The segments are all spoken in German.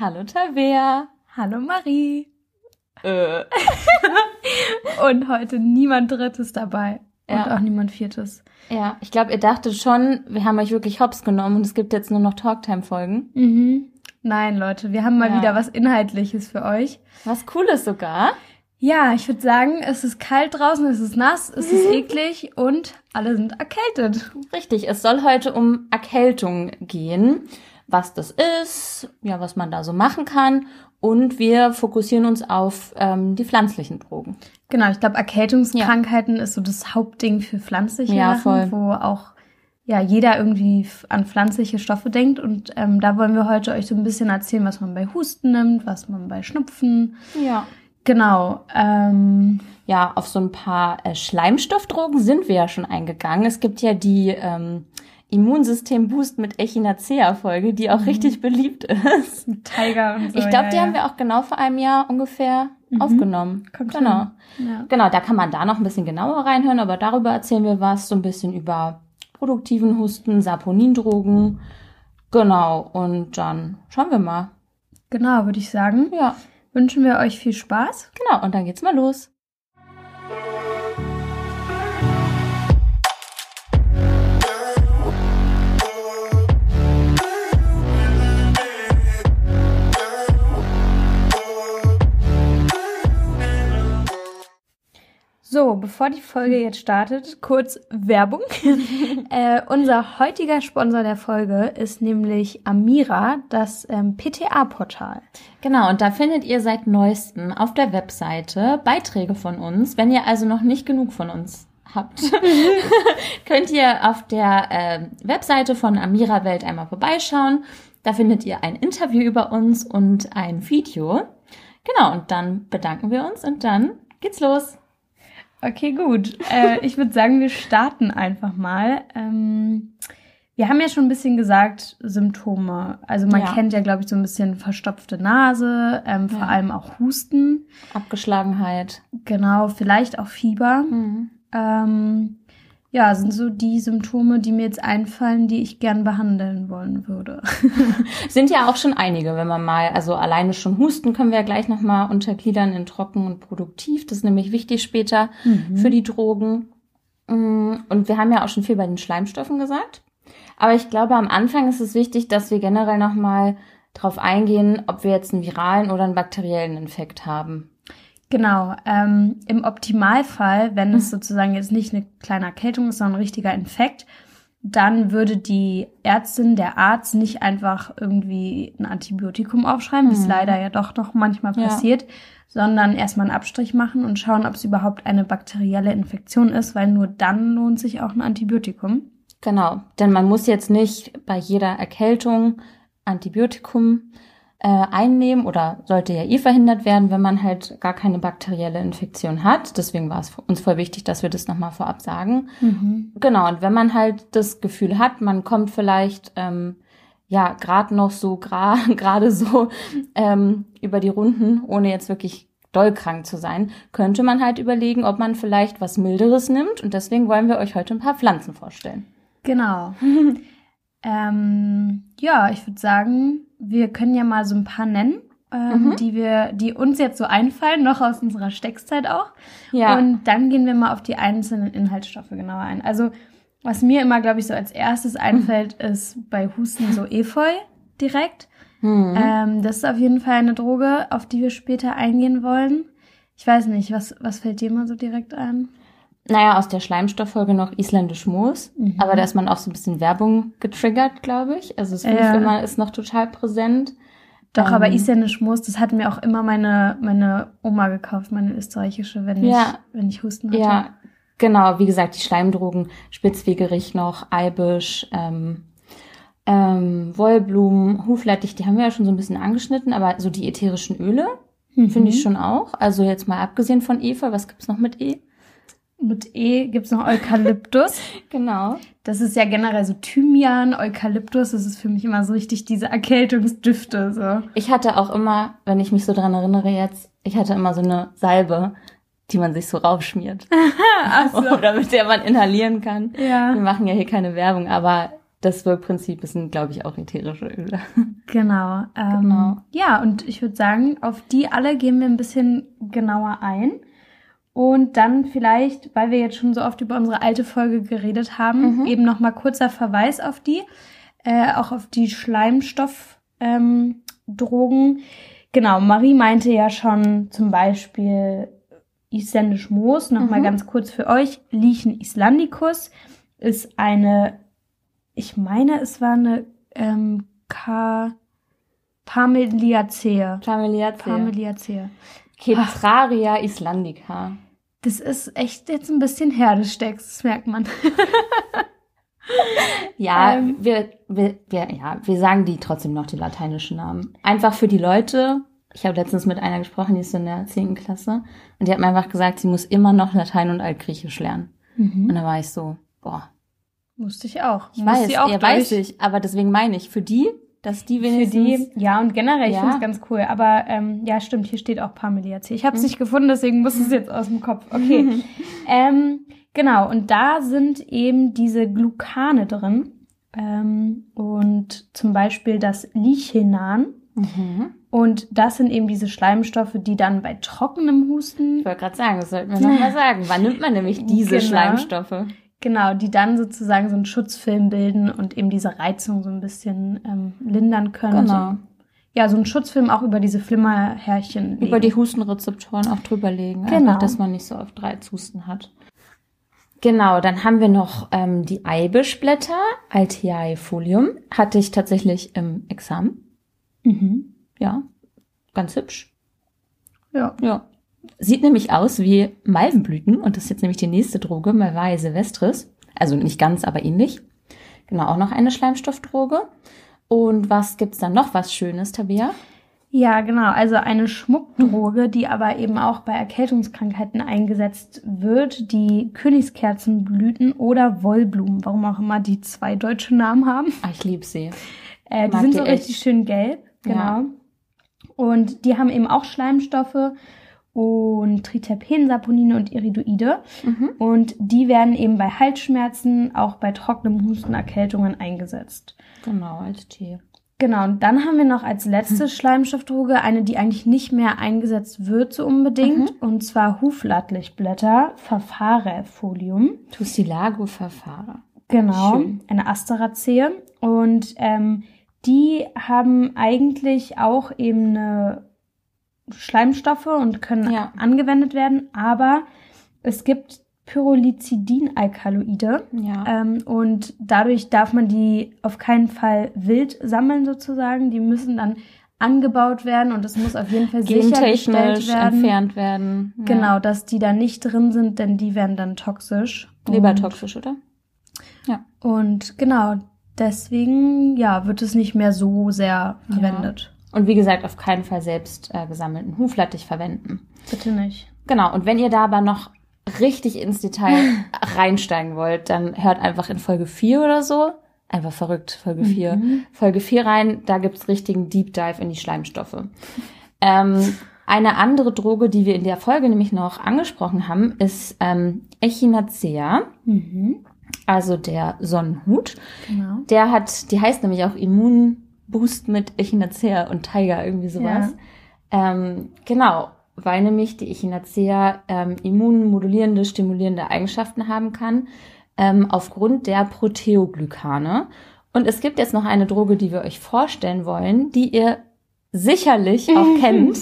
Hallo Tabea. Hallo Marie. Äh. Und heute niemand Drittes dabei. Ja. Und auch niemand Viertes. Ja, ich glaube, ihr dachtet schon, wir haben euch wirklich hops genommen und es gibt jetzt nur noch Talktime-Folgen. Mhm. Nein, Leute, wir haben mal Ja. wieder was Inhaltliches für euch. Was Cooles sogar. Ja, ich würde sagen, es ist kalt draußen, es ist nass, es ist eklig und alle sind erkältet. Richtig, es soll heute um Erkältung gehen, was das ist, ja, was man da so machen kann. Und wir fokussieren uns auf ähm, die pflanzlichen Drogen. Genau, ich glaube, Erkältungskrankheiten ist so das Hauptding für pflanzliche Ja, Sachen, voll. wo auch ja jeder irgendwie an pflanzliche Stoffe denkt. Und ähm, da wollen wir heute euch so ein bisschen erzählen, was man bei Husten nimmt, was man bei Schnupfen. Ja. Genau. Ähm, Ja, auf so ein paar äh, Schleimstoffdrogen sind wir ja schon eingegangen. Es gibt ja die ähm, Immunsystem-Boost mit Echinacea-Folge, die auch richtig beliebt ist. Tiger und so. Ich glaube, ja, die ja. haben wir auch genau vor einem Jahr ungefähr aufgenommen. Kommt genau. Ja. Genau, da kann man da noch ein bisschen genauer reinhören, aber darüber erzählen wir was, so ein bisschen über produktiven Husten, Saponindrogen. Genau, und dann schauen wir mal. Genau, würde ich sagen. Ja, Wünschen wir euch viel Spaß. genau, und dann geht's mal los. So, bevor die Folge jetzt startet, kurz Werbung. äh, unser heutiger Sponsor der Folge ist nämlich Amira, das ähm, PTA-Portal. Genau, und da findet ihr seit neuestem auf der Webseite Beiträge von uns. Wenn ihr also noch nicht genug von uns habt, könnt ihr auf der äh, Webseite von Amira Welt einmal vorbeischauen. Da findet ihr ein Interview über uns und ein Video. Genau, und dann bedanken wir uns und dann geht's los. Okay, gut. Äh, ich würde sagen, wir starten einfach mal. Ähm, wir haben ja schon ein bisschen gesagt, Symptome. Also man Ja. kennt ja, glaube ich, so ein bisschen verstopfte Nase, ähm, vor Ja. allem auch Husten. Abgeschlagenheit. Genau, vielleicht auch Fieber. Ähm, ja, sind so die Symptome, die mir jetzt einfallen, die ich gern behandeln wollen würde. Sind ja auch schon einige, wenn man mal, also alleine schon Husten können wir ja gleich nochmal untergliedern in trocken und produktiv. Das ist nämlich wichtig später für die Drogen. Mm, Und wir haben ja auch schon viel bei den Schleimstoffen gesagt. Aber ich glaube, am Anfang ist es wichtig, dass wir generell nochmal drauf eingehen, ob wir jetzt einen viralen oder einen bakteriellen Infekt haben. Genau. Ähm, Im Optimalfall, wenn es sozusagen jetzt nicht eine kleine Erkältung ist, sondern ein richtiger Infekt, dann würde die Ärztin, der Arzt nicht einfach irgendwie ein Antibiotikum aufschreiben, wie es leider ja doch noch manchmal Ja. passiert, sondern erstmal einen Abstrich machen und schauen, ob es überhaupt eine bakterielle Infektion ist, weil nur dann lohnt sich auch ein Antibiotikum. Genau, denn man muss jetzt nicht bei jeder Erkältung Antibiotikum äh, einnehmen oder sollte ja eh verhindert werden, wenn man halt gar keine bakterielle Infektion hat. Deswegen war es uns voll wichtig, dass wir das nochmal vorab sagen. Genau, und wenn man halt das Gefühl hat, man kommt vielleicht ähm, ja gerade noch so gra- gerade so ähm, über die Runden, ohne jetzt wirklich doll krank zu sein, könnte man halt überlegen, ob man vielleicht was Milderes nimmt. Und deswegen wollen wir euch heute ein paar Pflanzen vorstellen. Genau. ähm, ja, ich würde sagen, wir können ja mal so ein paar nennen, ähm, Mhm. die wir, die uns jetzt so einfallen, noch aus unserer Steckzeit auch. Ja. Und dann gehen wir mal auf die einzelnen Inhaltsstoffe genauer ein. Also, was mir immer, glaube ich, so als erstes einfällt, ist bei Husten so Efeu direkt. Hm. Ähm, das ist auf jeden Fall eine Droge, auf die wir später eingehen wollen. Ich weiß nicht, was, was fällt dir mal so direkt ein? Naja, aus der Schleimstofffolge noch isländisch Moos. Mhm. Aber da ist man auch so ein bisschen Werbung getriggert, glaube ich. Also das Ja. Filmfilmer ist noch total präsent. Doch, Ähm. aber isländisch Moos, das hat mir auch immer meine, meine Oma gekauft, meine österreichische, wenn ich, Ja. wenn ich Husten hatte. Ja, genau. Wie gesagt, die Schleimdrogen, Spitzwegerich noch, Eibisch, ähm, ähm, Wollblumen, Huflattich, die haben wir ja schon so ein bisschen angeschnitten, aber so die ätherischen Öle Mhm. finde ich schon auch. Also jetzt mal abgesehen von Eva, was gibt's noch mit E? Mit E gibt's noch Eukalyptus. Genau. Das ist ja generell so Thymian, Eukalyptus. Das ist für mich immer so richtig diese Erkältungsdüfte. So. Ich hatte auch immer, wenn ich mich so dran erinnere jetzt, ich hatte immer so eine Salbe, die man sich so raufschmiert. Ach so. Oder mit der man inhalieren kann. Ja. Wir machen ja hier keine Werbung, aber das Wirkprinzip sind, glaube ich, auch ätherische Öle. Genau. Ähm, Genau. Ja, und ich würde sagen, auf die alle gehen wir ein bisschen genauer ein. Und dann vielleicht, weil wir jetzt schon so oft über unsere alte Folge geredet haben, Mhm. eben noch mal kurzer Verweis auf die, äh, auch auf die Schleimstoffdrogen. Ähm, genau, Marie meinte ja schon zum Beispiel isländisch Moos. Noch mal Mhm. ganz kurz für euch. Lichen islandicus ist eine, ich meine, es war eine ähm, K Parmeliacea. Familiacea. Parmeliacea. Cetraria islandica. Das ist echt jetzt ein bisschen her, des Stecks, das merkt man. Ja, Ähm. wir, wir, wir, ja, wir sagen die trotzdem noch die lateinischen Namen. Einfach für die Leute. Ich habe letztens mit einer gesprochen, die ist in der 10. Klasse. Und die hat mir einfach gesagt, sie muss immer noch Latein und Altgriechisch lernen. Und dann war ich so, boah, Musste ich auch. ich Musste weiß, auch ja, durch. weiß ich. Aber deswegen meine ich, für die, dass die Für wenigstens... die, ja, und generell, ich Ja. finde es ganz cool. Aber ähm, ja, stimmt, hier steht auch Parmeliacea. Ich habe Mhm. es nicht gefunden, deswegen muss es jetzt aus dem Kopf. Okay. ähm, genau, und da sind eben diese Glucane drin. Ähm, und zum Beispiel das Lichenan. Mhm. Und das sind eben diese Schleimstoffe, die dann bei trockenem Husten Ich wollte gerade sagen, das sollten wir noch mal sagen. Wann nimmt man nämlich diese Genau. Schleimstoffe? Genau, die dann sozusagen so einen Schutzfilm bilden und eben diese Reizung so ein bisschen ähm, lindern können. Genau. So, ja, so ein Schutzfilm auch über diese Flimmerhärchen. Über legen. die Hustenrezeptoren auch drüberlegen. Genau. Einfach, dass man nicht so oft Reizhusten hat. Genau, dann haben wir noch ähm, die Eibischblätter, Altiae folium. Hatte ich tatsächlich im Examen. Mhm. Ja, ganz hübsch. Ja. Ja. Sieht nämlich aus wie Malvenblüten und das ist jetzt nämlich die nächste Droge, Malvae silvestris. Also nicht ganz, aber ähnlich. Genau, auch noch eine Schleimstoffdroge. Und was gibt's dann noch was Schönes, Tabea? ja, genau. Also eine Schmuckdroge, die aber eben auch bei Erkältungskrankheiten eingesetzt wird, die Königskerzenblüten oder Wollblumen, warum auch immer die zwei deutsche Namen haben. Ah, ich liebe sie. Äh, die Mag sind so echt. richtig schön gelb, genau. Ja. Und die haben eben auch Schleimstoffe und Triterpen, Saponine und Iridoide. Mhm. Und die werden eben bei Halsschmerzen, auch bei trockenem Husten, Erkältungen eingesetzt. Genau, als Tee. Genau, und dann haben wir noch als letzte Hm. Schleimstoffdroge eine, die eigentlich nicht mehr eingesetzt wird so unbedingt, Mhm. und zwar Huflattlichblätter, Verfahrefolium. Tussilago verfahre. Genau, Schön. eine Asteracee. Und ähm, die haben eigentlich auch eben eine Schleimstoffe und können Ja. angewendet werden, aber es gibt Pyrrolizidin-Alkaloide. Ja. Ähm, und dadurch darf man die auf keinen Fall wild sammeln sozusagen. Die müssen dann angebaut werden und es muss auf jeden Fall sichergestellt werden. entfernt werden. Ja. Genau, dass die da nicht drin sind, denn die werden dann toxisch. Lebertoxisch, oder? Und genau, deswegen ja, wird es nicht mehr so sehr verwendet. Und wie gesagt, auf keinen Fall selbst äh, gesammelten Huflattich verwenden. Bitte nicht. Genau, und wenn ihr da aber noch richtig ins Detail reinsteigen wollt, dann hört einfach in Folge 4 oder so. Einfach verrückt, Folge 4. Mhm. Folge 4 rein, da gibt's richtigen Deep Dive in die Schleimstoffe. Ähm, eine andere Droge, die wir in der Folge nämlich noch angesprochen haben, ist ähm, Echinacea, Mhm. also der Sonnenhut. Genau. Der hat, die heißt nämlich auch Immunboost mit Echinacea und Tiger, irgendwie sowas. Ähm, genau, weil nämlich die Echinacea ähm, immunmodulierende, stimulierende Eigenschaften haben kann, ähm, aufgrund der Proteoglykane. Und es gibt jetzt noch eine Droge, die wir euch vorstellen wollen, die ihr sicherlich auch kennt.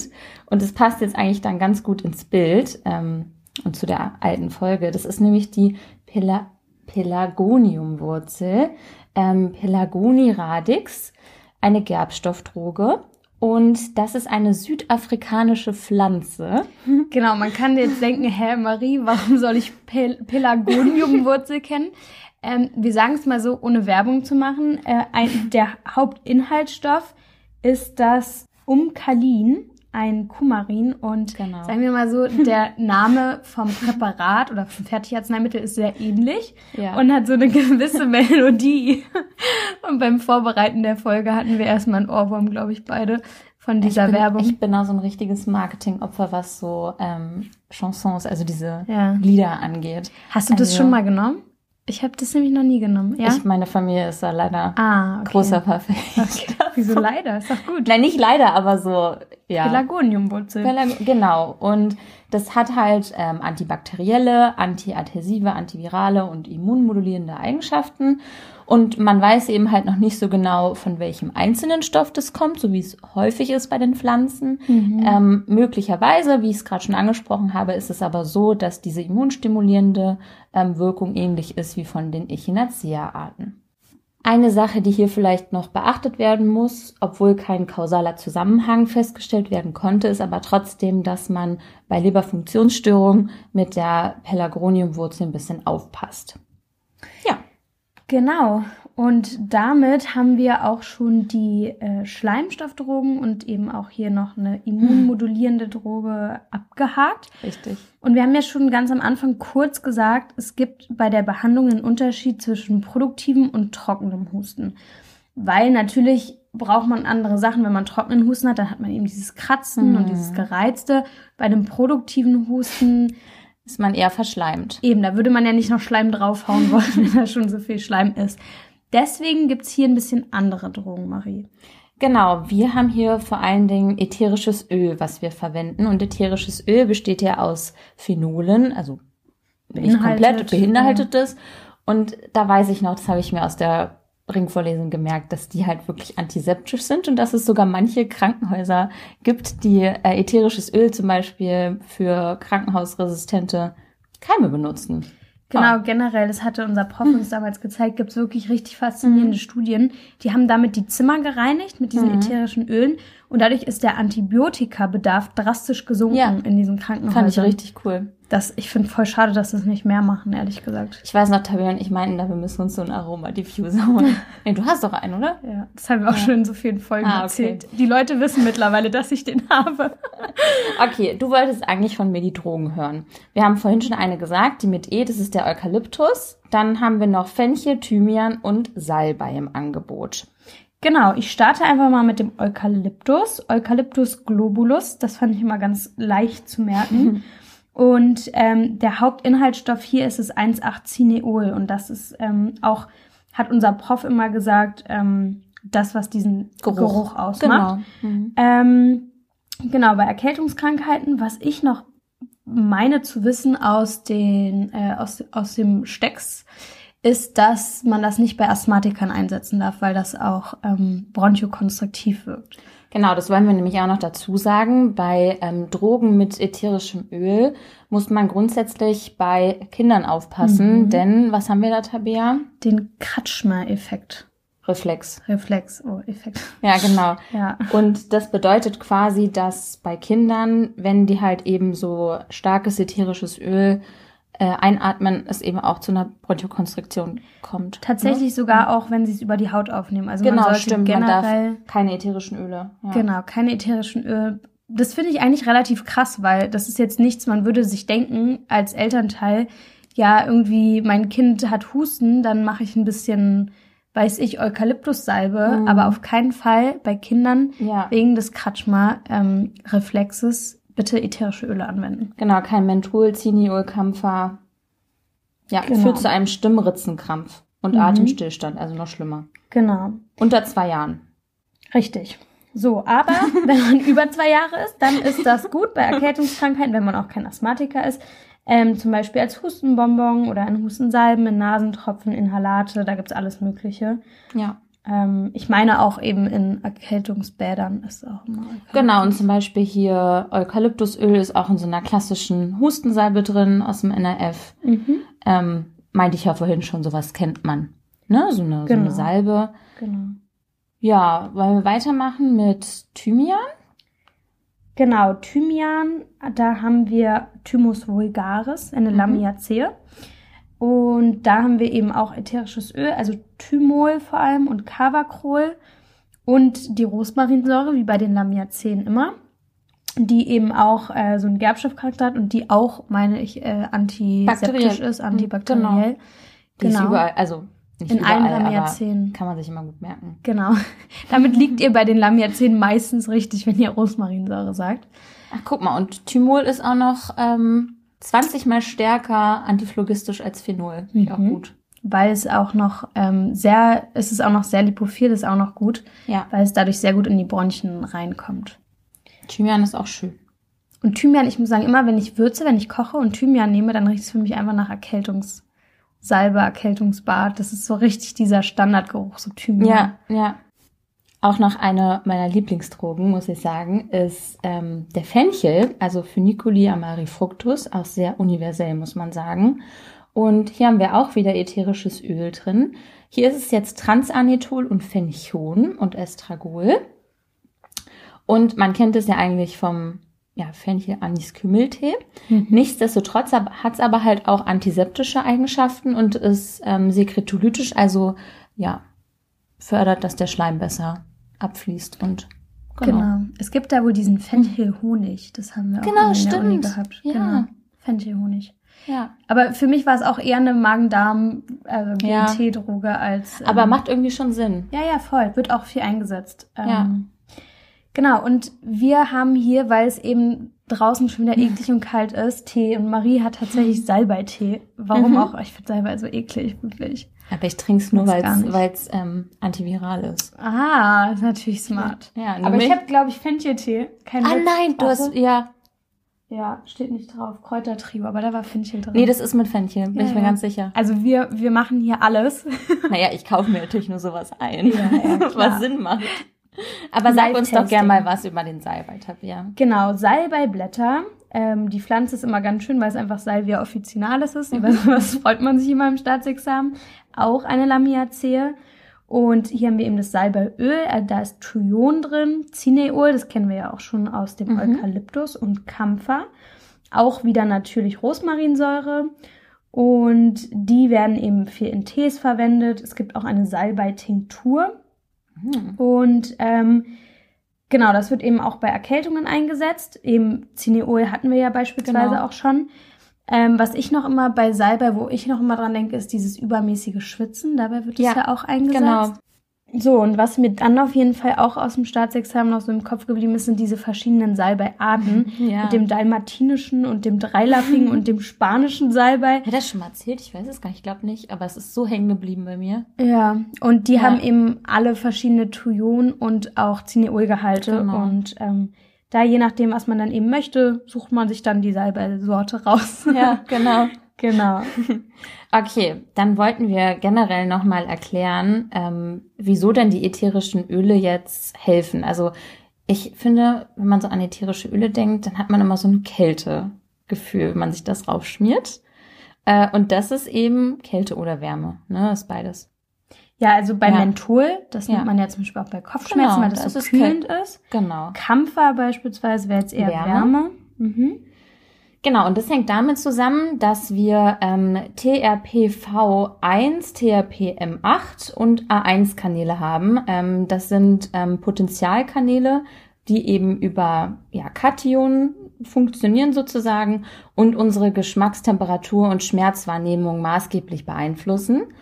Und es passt jetzt eigentlich dann ganz gut ins Bild ähm, und zu der alten Folge. Das ist nämlich die Pela Pelargoniumwurzel, ähm, Pelargoni radix, eine Gerbstoffdroge. Und das ist eine südafrikanische Pflanze. Genau, man kann jetzt denken, hä, Marie, warum soll ich Pel Pelargoniumwurzel kennen? Ähm, wir sagen es mal so, ohne Werbung zu machen. Äh, ein, der Hauptinhaltsstoff ist das Umkalin, ein Kumarin. Und Genau. sagen wir mal so, der Name vom Präparat oder vom Fertigarzneimittel ist sehr ähnlich Ja. und hat so eine gewisse Melodie. Und beim Vorbereiten der Folge hatten wir erstmal einen Ohrwurm, glaube ich, beide von dieser ich bin, Werbung. Ich bin auch so ein richtiges Marketingopfer, was so ähm, Chansons, also diese Ja. Lieder angeht. Hast du das Also- schon mal genommen? Ich habe das nämlich noch nie genommen. Ja? Ich, meine Familie ist da leider ah, okay. großer Verfechter. Okay. Wieso leider? Ist doch gut. Nein, nicht leider, aber so, ja. Pelargoniumwurzel. Pelag genau. Und das hat halt ähm, antibakterielle, antiadhäsive, antivirale und immunmodulierende Eigenschaften. Und man weiß eben halt noch nicht so genau, von welchem einzelnen Stoff das kommt, so wie es häufig ist bei den Pflanzen. Mhm. Ähm, möglicherweise, wie ich es gerade schon angesprochen habe, ist es aber so, dass diese immunstimulierende ähm, Wirkung ähnlich ist wie von den Echinacea-Arten. Eine Sache, die hier vielleicht noch beachtet werden muss, obwohl kein kausaler Zusammenhang festgestellt werden konnte, ist aber trotzdem, dass man bei Leberfunktionsstörungen mit der Pelargoniumwurzel ein bisschen aufpasst. Ja. Genau. Und damit haben wir auch schon die äh, Schleimstoffdrogen und eben auch hier noch eine immunmodulierende Droge abgehakt. Richtig. Und wir haben ja schon ganz am Anfang kurz gesagt, es gibt bei der Behandlung einen Unterschied zwischen produktivem und trockenem Husten. Weil natürlich braucht man andere Sachen. Wenn man trockenen Husten hat, dann hat man eben dieses Kratzen mhm. und dieses Gereizte. Bei einem produktiven Husten ist man eher verschleimt. Eben, da würde man ja nicht noch Schleim draufhauen wollen, wenn da schon so viel Schleim ist. Deswegen gibt's hier ein bisschen andere Drogen, Marie. Genau, wir haben hier vor allen Dingen ätherisches Öl, was wir verwenden. Und ätherisches Öl besteht ja aus Phenolen, also nicht komplett beinhaltetes. Ja. Und da weiß ich noch, das habe ich mir aus der Ringvorlesung gemerkt, dass die halt wirklich antiseptisch sind und dass es sogar manche Krankenhäuser gibt, die äh, ätherisches Öl zum Beispiel für krankenhausresistente Keime benutzen. Genau, generell, das hatte unser Prof uns damals gezeigt, gibt es wirklich richtig faszinierende mhm. Studien. Die haben damit die Zimmer gereinigt mit diesen mhm. ätherischen Ölen und dadurch ist der Antibiotikabedarf drastisch gesunken ja. in diesen Krankenhäusern. Fand ich richtig cool. Das, ich finde voll schade, dass das nicht mehr machen, ehrlich gesagt. Ich weiß noch, Tabea und ich meinten da, wir müssen uns so einen Aromadiffuser holen. nee, du hast doch einen, oder? Ja, das haben wir auch ja. schon in so vielen Folgen ah, okay. erzählt. Die Leute wissen mittlerweile, dass ich den habe. okay, du wolltest eigentlich von mir die Drogen hören. Wir haben vorhin schon eine gesagt, die mit E, das ist der Eukalyptus. Dann haben wir noch Fenchel, Thymian und Salbei im Angebot. Genau, ich starte einfach mal mit dem Eukalyptus. Eukalyptus globulus, das fand ich immer ganz leicht zu merken. Und ähm, der Hauptinhaltsstoff hier ist das 1,8-Cineol. Und das ist ähm, auch, hat unser Prof immer gesagt, ähm, das, was diesen Geruch, Geruch ausmacht. Genau. Mhm. Ähm, genau, bei Erkältungskrankheiten, was ich noch meine zu wissen aus den äh, aus, aus dem Stecks, ist, dass man das nicht bei Asthmatikern einsetzen darf, weil das auch ähm, bronchokonstruktiv wirkt. Genau, das wollen wir nämlich auch noch dazu sagen. Bei ähm, Drogen mit ätherischem Öl muss man grundsätzlich bei Kindern aufpassen, mhm. denn was haben wir da, Tabea? Den Kratschmer-Effekt. Reflex. Reflex, oh, Effekt. Ja, genau. ja. Und das bedeutet quasi, dass bei Kindern, wenn die halt eben so starkes ätherisches Öl einatmen, es eben auch zu einer Bronchokonstriktion kommt. Tatsächlich ne? sogar auch, wenn sie es über die Haut aufnehmen. Also genau, man stimmt. Generell, man darf keine ätherischen Öle. Ja. Genau, keine ätherischen Öle. Das finde ich eigentlich relativ krass, weil das ist jetzt nichts, man würde sich denken als Elternteil, ja, irgendwie mein Kind hat Husten, dann mache ich ein bisschen, weiß ich, Eukalyptussalbe, mhm. aber auf keinen Fall bei Kindern ja. wegen des Kratschma-Reflexes ähm, bitte ätherische Öle anwenden. Genau, kein Menthol, Ziniol, Kampfer. Ja, genau. führt zu einem Stimmritzenkrampf und mhm. Atemstillstand, also noch schlimmer. Genau. Unter zwei Jahren. Richtig. So, aber wenn man über zwei Jahre ist, dann ist das gut bei Erkältungskrankheiten, wenn man auch kein Asthmatiker ist. Ähm, zum Beispiel als Hustenbonbon oder in Hustensalben, in Nasentropfen, Inhalate, da gibt's alles Mögliche. Ja. Ähm, ich meine auch eben in Erkältungsbädern ist auch immer. Genau, und zum Beispiel hier Eukalyptusöl ist auch in so einer klassischen Hustensalbe drin aus dem NRF. Mhm. Ähm, meinte ich ja vorhin schon, sowas kennt man. Ne? So eine, genau. so eine genau. Salbe. Genau. Ja, wollen wir weitermachen mit Thymian? Genau, Thymian, da haben wir Thymus vulgaris, eine mhm. Lamiaceae. Und da haben wir eben auch ätherisches Öl, also Thymol vor allem und Cavacrol und die Rosmarinsäure, wie bei den Lamiazen immer, die eben auch äh, so einen Gerbstoffcharakter hat und die auch, meine ich, äh, antiseptisch ist, antibakteriell. Genau. Die genau. ist überall, also nicht in überall, allen Lamiazen. Kann man sich immer gut merken. Genau. Damit liegt ihr bei den Lamiazen meistens richtig, wenn ihr Rosmarinsäure sagt. Ach, guck mal, und Thymol ist auch noch ähm, 20 mal stärker antiphlogistisch als Phenol. Mhm. Auch gut. weil es auch noch ähm, sehr, es ist auch noch sehr lipophil, ist auch noch gut, Ja. weil es dadurch sehr gut in die Bronchien reinkommt. Thymian ist auch schön. Und Thymian, ich muss sagen, immer wenn ich würze, wenn ich koche und Thymian nehme, dann riecht es für mich einfach nach Erkältungssalbe, Erkältungsbad. Das ist so richtig dieser Standardgeruch, so Thymian. Ja, ja. Auch noch eine meiner Lieblingsdrogen, muss ich sagen, ist ähm, der Fenchel, also Funiculi amarifructus, auch sehr universell, muss man sagen. Und hier haben wir auch wieder ätherisches Öl drin. Hier ist es jetzt Transanethol und Fenchon und Estragol. Und man kennt es ja eigentlich vom ja, Fenchel Anis Kümmeltee. Mhm. Nichtsdestotrotz hat es aber halt auch antiseptische Eigenschaften und ist ähm, sekretolytisch, also ja, fördert, dass der Schleim besser abfließt und genau. Genau. Es gibt da wohl diesen Fenchelhonig. Das haben wir auch Genau, in der Uni gehabt. Ja. Genau. Fenchelhonig. Ja. Aber für mich war es auch eher eine Magen-Darm, also Ja. GNT-Droge als. Aber ähm, macht irgendwie schon Sinn. Ja, ja, voll. Wird auch viel eingesetzt. Ja. Ähm, Genau, und wir haben hier, weil es eben draußen schon wieder eklig und kalt ist, Tee. Und Marie hat tatsächlich Salbeitee. Warum Mhm. auch? Ich finde Salbei so eklig, wirklich. Aber ich trinke es nur, weil es weil's, ähm, antiviral ist. Ah, ist natürlich smart. Ja, Aber ich habe, glaube ich, Fencheltee. Kein Ah Witz. nein, du hast, ja. Ja, steht nicht drauf. Kräutertrio, aber da war Fenchel drin. Nee, das ist mit Fenchel, bin Ja, ich mir ja. ganz sicher. also wir, wir machen hier alles. Naja, ich kaufe mir natürlich nur sowas ein, Ja, ja, was Sinn macht. Aber sag uns doch Live-Tasting. gern mal was über den Salbei, Tabea. Genau, Salbeiblätter. Ähm, die Pflanze ist immer ganz schön, weil es einfach Salvia officinalis ist. Über sowas freut man sich immer im Staatsexamen. Auch eine Lamiaceae. Und hier haben wir eben das Salbeiöl. Äh, da ist Tryon drin, Cineol, das kennen wir ja auch schon aus dem Mhm. Eukalyptus und Kampfer. Auch wieder natürlich Rosmarinsäure. Und die werden eben viel in Tees verwendet. Es gibt auch eine Salbei-Tinktur. Hm. Und ähm, genau, das wird eben auch bei Erkältungen eingesetzt. Eben Cineol hatten wir ja beispielsweise Genau. auch schon. Ähm, was ich noch immer bei Salbei, wo ich noch immer dran denke, ist dieses übermäßige Schwitzen. Dabei wird es Ja, ja, auch eingesetzt. genau. So, und was mir dann auf jeden Fall auch aus dem Staatsexamen noch so im Kopf geblieben ist, sind diese verschiedenen Salbeiarten. Ja. Mit dem dalmatinischen und dem dreilappigen und dem spanischen Salbei. Hat er das schon mal erzählt? Ich weiß es gar nicht, ich glaube nicht, aber es ist so hängen geblieben bei mir. Ja, und die Ja. haben eben alle verschiedene Thujon und auch Cineolgehalte. Genau. Und ähm, da je nachdem, was man dann eben möchte, sucht man sich dann die Salbei-Sorte raus. Ja, genau. Genau. Okay, dann wollten wir generell nochmal erklären, ähm, wieso denn die ätherischen Öle jetzt helfen. Also ich finde, wenn man so an ätherische Öle denkt, dann hat man immer so ein Kältegefühl, wenn man sich das raufschmiert. Äh, und das ist eben Kälte oder Wärme, ne? Das ist beides. Ja, also bei Ja. Menthol, das Ja. nimmt man ja zum Beispiel auch bei Kopfschmerzen, Genau, weil das, das so ist kühlend ist. Genau. Kampfer beispielsweise wäre jetzt eher Wärme. Wärme. Mhm. Genau, und das hängt damit zusammen, dass wir ähm, TRPV1, TRPM8 und A1-Kanäle haben. Ähm, das sind ähm, Potentialkanäle, die eben über ja, Kationen funktionieren sozusagen und unsere Geschmackstemperatur und Schmerzwahrnehmung maßgeblich beeinflussen.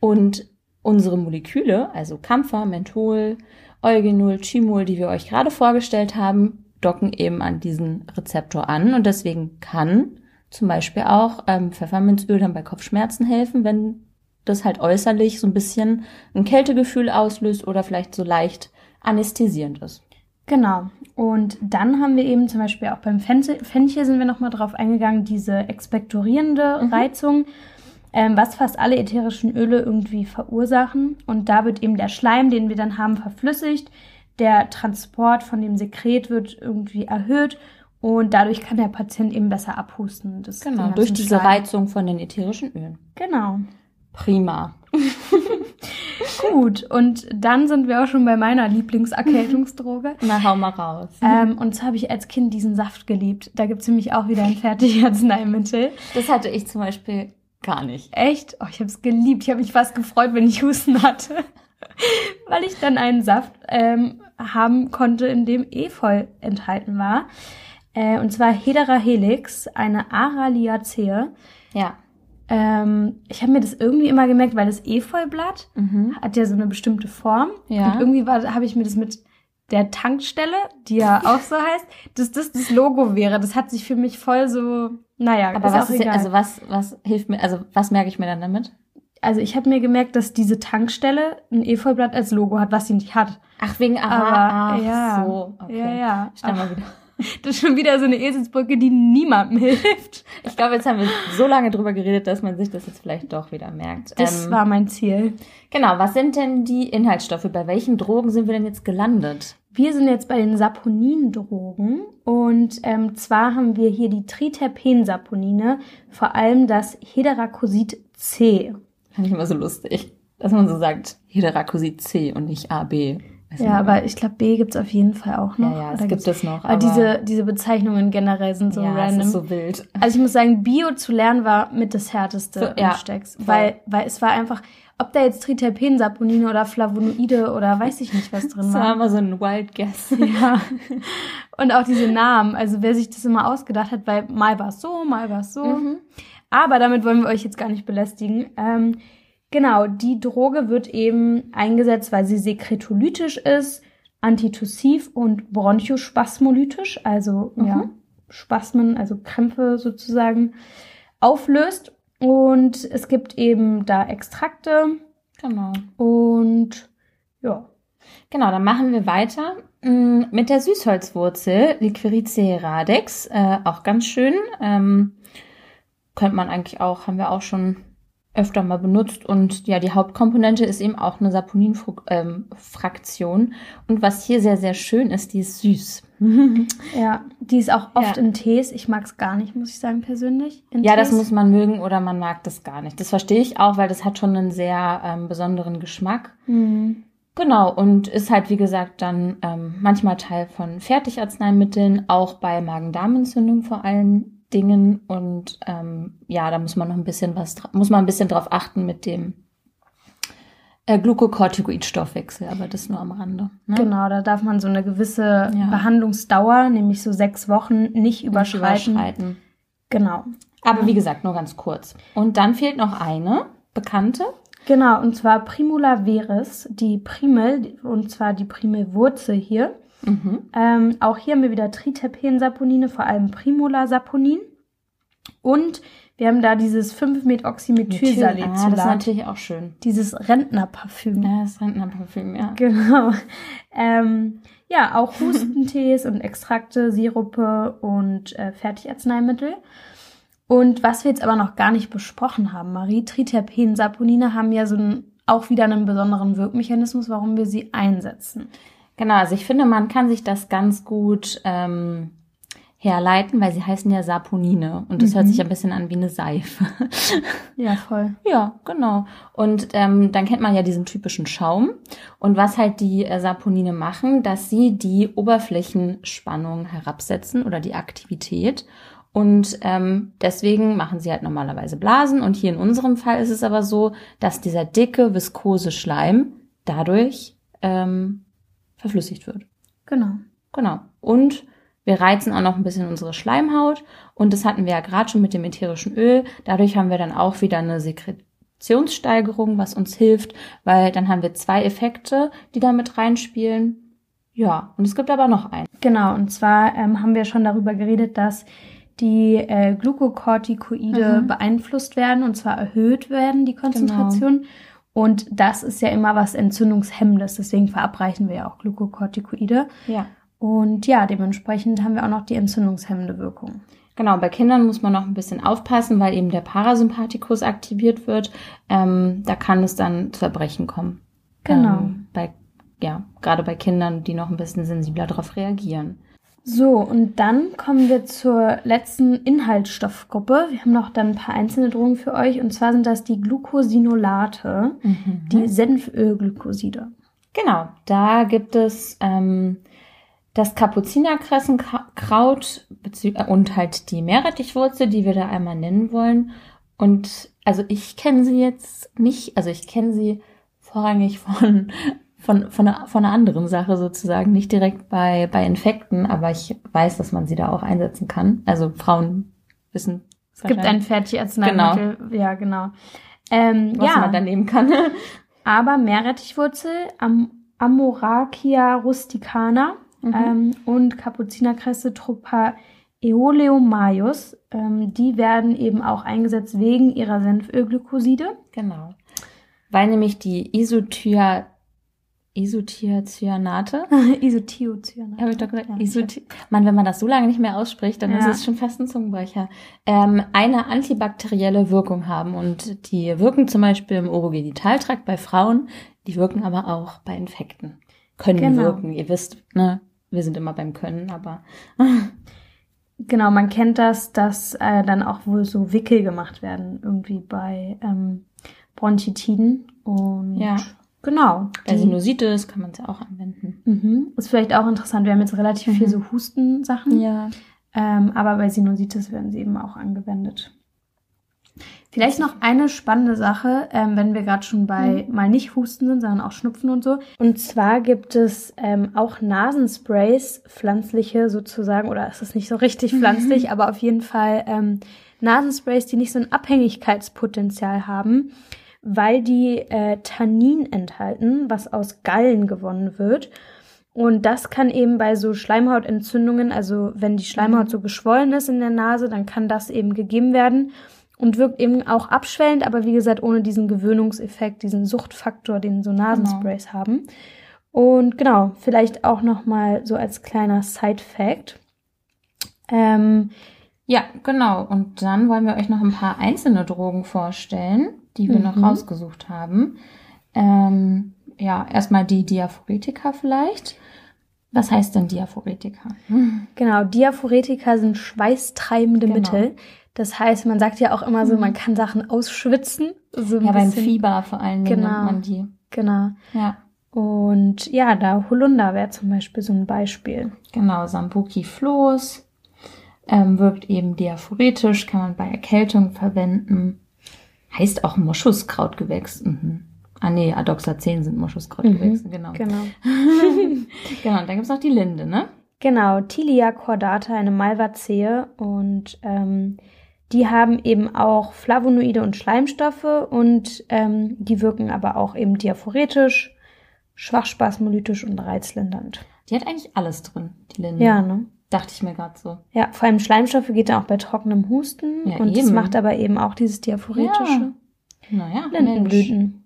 Und unsere Moleküle, also Kampfer, Menthol, Eugenol, Chimol, die wir euch gerade vorgestellt haben, docken eben an diesen Rezeptor an und deswegen kann zum Beispiel auch ähm, Pfefferminzöl dann bei Kopfschmerzen helfen, wenn das halt äußerlich so ein bisschen ein Kältegefühl auslöst oder vielleicht so leicht anästhesierend ist. Genau. Und dann haben wir eben zum Beispiel auch beim Fenchel, Fenchel sind wir nochmal drauf eingegangen, diese expektorierende Mhm. Reizung, ähm, was fast alle ätherischen Öle irgendwie verursachen. Und da wird eben der Schleim, den wir dann haben, verflüssigt. Der Transport von dem Sekret wird irgendwie erhöht und dadurch kann der Patient eben besser abhusten. Das, Genau, durch diese Schleim. Reizung von den ätherischen Ölen. Genau. Prima. Gut. Und dann sind wir auch schon bei meiner Lieblingserkältungsdroge. Na, hau mal raus. Ähm, und zwar habe ich als Kind diesen Saft geliebt. Da gibt's nämlich auch wieder ein Fertigarzneimittel. Das hatte ich zum Beispiel gar nicht. Echt? Oh, ich habe es geliebt. Ich habe mich fast gefreut, wenn ich Husten hatte. Weil ich dann einen Saft ähm, haben konnte, in dem Efeu enthalten war. Äh, und zwar Hedera helix, eine Araliacee. Ja. Ähm, ich habe mir das irgendwie immer gemerkt, weil das Efeublatt Mhm. hat ja so eine bestimmte Form. Ja. Und irgendwie war- habe ich mir das mit der Tankstelle, die ja auch so heißt, dass das das Logo wäre. Das hat sich für mich voll so, naja, Aber ist was auch ist, egal. also was, was hilft mir, also was merke ich mir dann damit? Also ich habe mir gemerkt, dass diese Tankstelle ein Efeublatt als Logo hat, was sie nicht hat. Ach, wegen Aber, aha, ach, ja. so. Okay. Ja, ja. Stell mal wieder. das ist schon wieder so eine Eselsbrücke, die niemandem hilft. Ich glaube, jetzt haben wir so lange drüber geredet, dass man sich das jetzt vielleicht doch wieder merkt. Das Ähm, war mein Ziel. genau, was sind denn die Inhaltsstoffe? Bei welchen Drogen sind wir denn jetzt gelandet? Wir sind jetzt bei den Saponindrogen und ähm, zwar haben wir hier die Triterpensaponine, vor allem das Hederacosid C. Fand ich immer so lustig, dass man so sagt, Hyderacosid C und nicht A, B. Weiß Ja, aber ich glaube, B gibt's auf jeden Fall auch noch. ja, ja, es gibt es noch. aber diese, diese Bezeichnungen generell sind so ja, random. es ist so wild. Also ich muss sagen, Bio zu lernen war mit das härteste So, im ja, Stecks. voll. Weil, weil es war einfach, ob da jetzt Triterpensaponine oder Flavonoide oder weiß ich nicht was drin Das war war. immer so ein Wild Guess. Ja. Und auch diese Namen. Also wer sich das immer ausgedacht hat, weil mal war es so, mal war es so. Mhm. Aber damit wollen wir euch jetzt gar nicht belästigen. Ähm, genau, die Droge wird eben eingesetzt, weil sie sekretolytisch ist, antitussiv und bronchospasmolytisch, also Mhm. ja, Spasmen, also Krämpfe sozusagen, auflöst. Und es gibt eben da Extrakte Genau. und ja. Genau, dann machen wir weiter mm, mit der Süßholzwurzel, Liquirice radex, äh, auch ganz schön. Ähm, könnte man eigentlich auch, haben wir auch schon öfter mal benutzt. Und ja, die Hauptkomponente ist eben auch eine Saponin-Fraktion. Und was hier sehr, sehr schön ist, die ist süß. Ja, die ist auch oft Ja. in Tees. Ich mag es gar nicht, muss ich sagen, persönlich. Ja, das Tees. muss man mögen oder man mag das gar nicht. Das verstehe ich auch, weil das hat schon einen sehr ähm, besonderen Geschmack. Mhm. Genau, und ist halt, wie gesagt, dann ähm, manchmal Teil von Fertigarzneimitteln, auch bei Magen-Darm-Entzündung vor allen Dingen. Und ähm, ja, da muss man noch ein bisschen was, muss man ein bisschen drauf achten mit dem äh, Glukokortikoid-Stoffwechsel, aber das nur am Rande. Ne? Genau, da darf man so eine gewisse Ja. Behandlungsdauer, nämlich so sechs Wochen, nicht Nicht überschreiten. überschreiten. Genau. Aber wie gesagt, nur ganz kurz. Und dann fehlt noch eine bekannte. Genau, und zwar Primula veris, die Primel, und zwar die Primelwurzel hier. Mhm. Ähm, auch hier haben wir wieder Triterpensaponine, vor allem Primula-Saponin. Und wir haben da dieses 5-Methoxymethylsalicylat. Ah, das ist natürlich auch schön. dieses Rentnerparfüm. Ja, das Rentnerparfüm, ja. Genau. Ähm, ja, auch Hustentees und Extrakte, Sirupe und äh, Fertigarzneimittel. Und was wir jetzt aber noch gar nicht besprochen haben, Marie, Triterpensaponine haben ja so einen, auch wieder einen besonderen Wirkmechanismus, warum wir sie einsetzen. Genau, also ich finde, man kann sich das ganz gut ähm, herleiten, weil sie heißen ja Saponine und das hört Mhm. sich ein bisschen an wie eine Seife. Ja, voll. ja, genau. Und ähm, dann kennt man ja diesen typischen Schaum. Und was halt die äh, Saponine machen, dass sie die Oberflächenspannung herabsetzen oder die Aktivität. Und ähm, deswegen machen sie halt normalerweise Blasen. Und hier in unserem Fall ist es aber so, dass dieser dicke, viskose Schleim dadurch ähm, verflüssigt wird. Genau. Genau. Und wir reizen auch noch ein bisschen unsere Schleimhaut. Und das hatten wir ja gerade schon mit dem ätherischen Öl. Dadurch haben wir dann auch wieder eine Sekretionssteigerung, was uns hilft, weil dann haben wir zwei Effekte, die da mit reinspielen. Ja, und es gibt aber noch einen. Genau, und zwar ähm, haben wir schon darüber geredet, dass die äh, Glukokortikoide Mhm. beeinflusst werden und zwar erhöht werden, die Konzentration. Und das ist ja immer was Entzündungshemmendes, deswegen verabreichen wir ja auch Glukokortikoide. Ja. Und ja, dementsprechend haben wir auch noch die entzündungshemmende Wirkung. Genau, bei Kindern muss man noch ein bisschen aufpassen, weil eben der Parasympathikus aktiviert wird. Ähm, da kann es dann zu Erbrechen kommen. Genau. Ähm, bei, ja, gerade bei Kindern, die noch ein bisschen sensibler darauf reagieren. So, und dann kommen wir zur letzten Inhaltsstoffgruppe. Wir haben noch dann ein paar einzelne Drogen für euch. Und zwar sind das die Glucosinolate, die Senfölglykoside. Genau, da gibt es ähm, das Kapuzinerkressenkraut äh, und halt die Meerrettichwurzel, die wir da einmal nennen wollen. Und also ich kenne sie jetzt nicht, also ich kenne sie vorrangig von, von, von, einer, von einer anderen Sache sozusagen, nicht direkt bei, bei Infekten, aber ich weiß, dass man sie da auch einsetzen kann. Also Frauen wissen Es gibt ein Fertigarzneimittel. Ja, genau. Ähm, was ja, man da nehmen kann. aber Meerrettichwurzel, Am Amorachia rusticana Mhm. ähm, und Kapuzinerkresse Tropa eoleomaius, ähm, die werden eben auch eingesetzt wegen ihrer Senfölglykoside. Genau. weil nämlich die Isothier Isothiacyanate. Isothiocyanate. Habe ich doch gesagt. Ja, Isothi Mann, wenn man das so lange nicht mehr ausspricht, dann Ja. ist es schon fast ein Zungenbrecher. Ähm, eine antibakterielle Wirkung haben und die wirken zum Beispiel im Urogenitaltrakt bei Frauen, die wirken aber auch bei Infekten. Können Genau. wirken. Ihr wisst, ne, wir sind immer beim Können, aber Genau, man kennt das, dass äh, dann auch wohl so Wickel gemacht werden, irgendwie bei ähm, Bronchitiden. Und Ja. Genau. bei die- Sinusitis kann man es ja auch anwenden. Mhm. Ist vielleicht auch interessant. Wir haben jetzt relativ viel Mhm. so Hustensachen, Ja. ähm, aber bei Sinusitis werden sie eben auch angewendet. Vielleicht noch eine spannende Sache, ähm, wenn wir gerade schon bei mal nicht Husten sind, sondern auch Schnupfen und so. Und zwar gibt es ähm, auch Nasensprays, pflanzliche sozusagen, oder ist es nicht so richtig pflanzlich, aber auf jeden Fall ähm, Nasensprays, die nicht so ein Abhängigkeitspotenzial haben, weil die äh, Tannin enthalten, was aus Gallen gewonnen wird. Und das kann eben bei so Schleimhautentzündungen, also wenn die Schleimhaut so geschwollen ist in der Nase, dann kann das eben gegeben werden und wirkt eben auch abschwellend, aber wie gesagt, ohne diesen Gewöhnungseffekt, diesen Suchtfaktor, den so Nasensprays haben. Und genau, vielleicht auch noch mal so als kleiner Side-Fact. Ähm, Ja, genau. Und dann wollen wir euch noch ein paar einzelne Drogen vorstellen, die wir noch Mhm. rausgesucht haben. Ähm, ja, erstmal die Diaphoretika vielleicht. Was heißt denn Diaphoretika? Genau, Diaphoretika sind schweißtreibende Genau. Mittel. Das heißt, man sagt ja auch immer so, man kann Sachen ausschwitzen. So Ja, beim bisschen. Fieber vor allen Dingen Genau. nennt man die. Genau. Ja, Und ja, da Holunder wäre zum Beispiel so ein Beispiel. genau. Sambuki Floß ähm, wirkt eben diaphoretisch, kann man bei Erkältung verwenden. Heißt auch Moschuskrautgewächs. Mhm. Ah nee, Adoxazen sind Moschuskrautgewächse, genau. Genau. Genau, und dann gibt's noch die Linde, ne? Genau, Tilia cordata, eine Malvazee. Und ähm, die haben eben auch Flavonoide und Schleimstoffe und ähm, die wirken aber auch eben diaphoretisch, schwachspasmolytisch und reizlindernd. Die hat eigentlich alles drin, die Linde. Ja, ne? Dachte ich mir gerade so. Ja, vor allem Schleimstoffe geht dann auch bei trockenem Husten Ja, und das eben. macht aber eben auch dieses diaphoretische Naja, Mensch. Lindenblüten.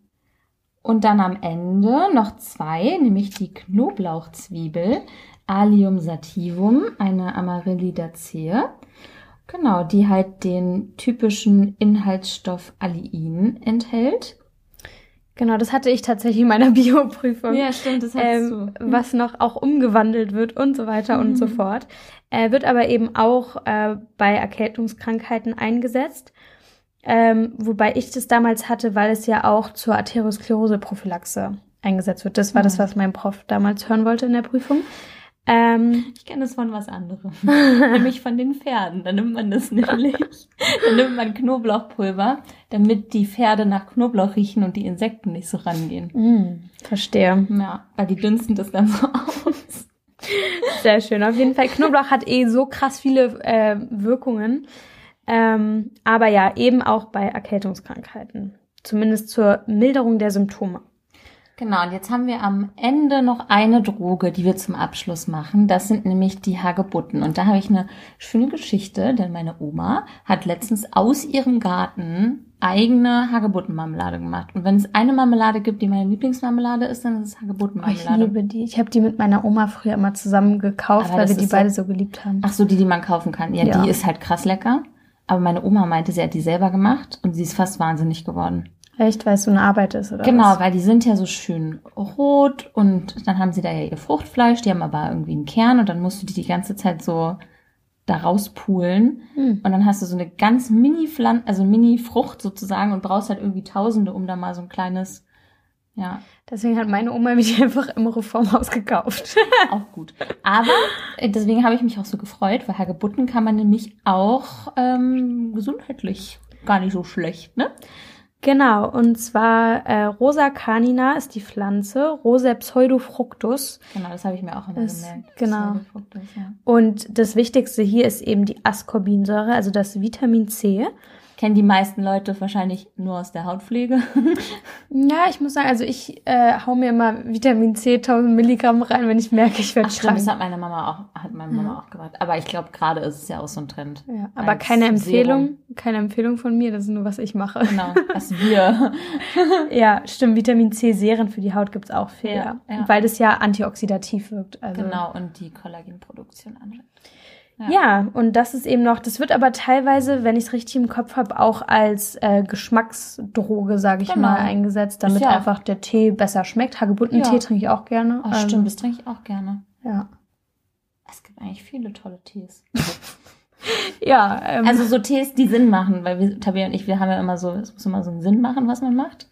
Und dann am Ende noch zwei, nämlich die Knoblauchzwiebel, Allium sativum, eine Amaryllidaceae. Genau, die halt den typischen Inhaltsstoff Alliin enthält. Genau, das hatte ich tatsächlich in meiner Bioprüfung. stimmt, das ähm, was noch auch umgewandelt wird und so weiter und so Mhm. fort. Äh, wird aber eben auch äh, bei Erkältungskrankheiten eingesetzt. Ähm, wobei ich das damals hatte, weil es ja auch zur Arteriosklerose-Prophylaxe eingesetzt wird. Das war das, Mhm. was mein Prof damals hören wollte in der Prüfung. Ähm, Ich kenne das von was anderem. nämlich von den Pferden. Da nimmt man das nämlich. Da nimmt man Knoblauchpulver, damit die Pferde nach Knoblauch riechen und die Insekten nicht so rangehen. mh, verstehe. Ja, weil die dünsten das dann so aus. Sehr schön. Auf jeden Fall, Knoblauch hat eh so krass viele äh, Wirkungen. Ähm, aber ja, eben auch bei Erkältungskrankheiten. Zumindest zur Milderung der Symptome. Genau, und jetzt haben wir am Ende noch eine Droge, die wir zum Abschluss machen. Das sind nämlich die Hagebutten. Und da habe ich eine schöne Geschichte, denn meine Oma hat letztens aus ihrem Garten eigene Hagebuttenmarmelade gemacht. Und wenn es eine Marmelade gibt, die meine Lieblingsmarmelade ist, dann ist es Oh, ich Hagebuttenmarmelade. liebe die. Ich habe die mit meiner Oma früher immer zusammen gekauft, Aber weil wir die so- beide so geliebt haben. Ach so, die, die man kaufen kann. Ja, Ja. die ist halt krass lecker. Aber meine Oma meinte, sie hat die selber gemacht und sie ist fast wahnsinnig geworden. Echt, weil es so eine Arbeit ist, oder Genau, was? weil die sind ja so schön rot und dann haben sie da ja ihr Fruchtfleisch, die haben aber irgendwie einen Kern und dann musst du die die ganze Zeit so da rauspulen Hm. und dann hast du so eine ganz mini Pflan also mini Frucht sozusagen und brauchst halt irgendwie Tausende, um da mal so ein kleines, ja, Deswegen hat meine Oma mich einfach im Reformhaus gekauft. auch gut. Aber äh, deswegen habe ich mich auch so gefreut, weil Hagebutten kann man nämlich auch ähm, gesundheitlich gar nicht so schlecht, ne? Genau, und zwar äh, Rosa canina ist die Pflanze, Rosa pseudofructus. Genau, das habe ich mir auch immer Das- gemerkt. genau. Ja. Und das Wichtigste hier ist eben die Ascorbinsäure, also das Vitamin C. kennen die meisten Leute wahrscheinlich nur aus der Hautpflege. Ja, ich muss sagen, also ich äh, hau mir immer Vitamin C 1000 Milligramm rein, wenn ich merke, ich werde stimmt, das hat meine Mama auch, hat meine Mama auch gemacht. Aber ich glaube, gerade ist es ja auch so ein Trend. Ja, aber keine Empfehlung, Serum. keine Empfehlung von mir, das ist nur, was ich mache. Genau, was wir. Ja, stimmt, Vitamin C Serien für die Haut gibt's auch viel, Ja, ja, ja. weil das ja antioxidativ wirkt. Also. Genau, und die Kollagenproduktion anregt. Ja, und das ist eben noch, das wird aber teilweise, wenn ich es richtig im Kopf habe, auch als äh, Geschmacksdroge, sage ich Genau. mal, eingesetzt, damit ja- einfach der Tee besser schmeckt. Hagebuttentee Ja. trinke ich auch gerne. Ähm, stimmt, das trinke ich auch gerne. Ja. Es gibt eigentlich viele tolle Tees. Ja, ähm, Also so Tees, die Sinn machen, weil wir, Tabea und ich, wir haben ja immer so, es muss immer so einen Sinn machen, was man macht.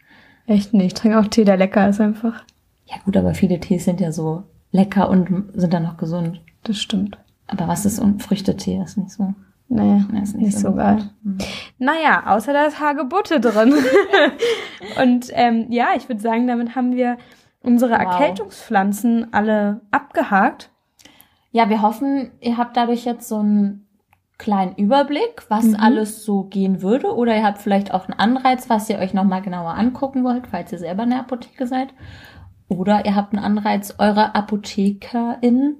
echt nicht. Ich trinke auch Tee, der lecker ist einfach. Ja gut, aber viele Tees sind ja so lecker und sind dann noch gesund. Das stimmt. Aber was ist und Früchtetee ist nicht so. Nee, Nee, ist nicht, so geil. gut. Hm. Naja, außer da ist Hagebutte drin. und ähm, ja, ich würde sagen, damit haben wir unsere Wow. Erkältungspflanzen alle abgehakt. Ja, wir hoffen, ihr habt dadurch jetzt so einen kleinen Überblick, was Mhm. alles so gehen würde. Oder ihr habt vielleicht auch einen Anreiz, was ihr euch nochmal genauer angucken wollt, falls ihr selber in der Apotheke seid. Oder ihr habt einen Anreiz, eure Apothekerin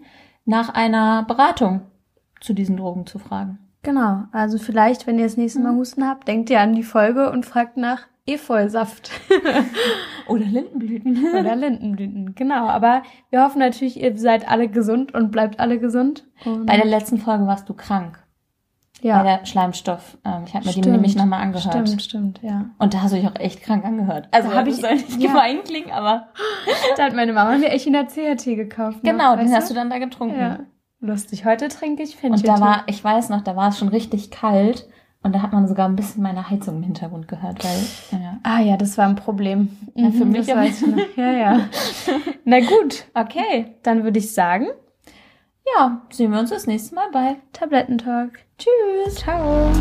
nach einer Beratung zu diesen Drogen zu fragen. Genau, also vielleicht, wenn ihr das nächste Mhm. Mal Husten habt, denkt ihr an die Folge und fragt nach Efeusaft Oder Lindenblüten. oder Lindenblüten. Genau, aber wir hoffen natürlich, ihr seid alle gesund und bleibt alle gesund. Und Bei der letzten Folge warst du krank. Bei ja, der Schleimstoff. Ähm, ich habe mir die Stimmt. nämlich nochmal angehört. stimmt, stimmt, ja. Und da hast du dich auch echt krank angehört. Also Da hab das ich- soll nicht ja. gemein klingen, aber Da hat meine Mama mir Echinacea-Tee gekauft. noch, genau, den weißt hast du dann da getrunken. Ja, lustig. Heute trinke ich Und Fenchel. da war, ich weiß noch, da war es schon richtig kalt und da hat man sogar ein bisschen meine Heizung im Hintergrund gehört, weil, ja. Ah ja, das war ein Problem. Ja, für Mhm, mich das weiß ich noch. Ja, ja. Na gut, Okay, dann würde ich sagen, ja, sehen wir uns das nächste Mal bei. Tablettentalk. Tschüss. Ciao.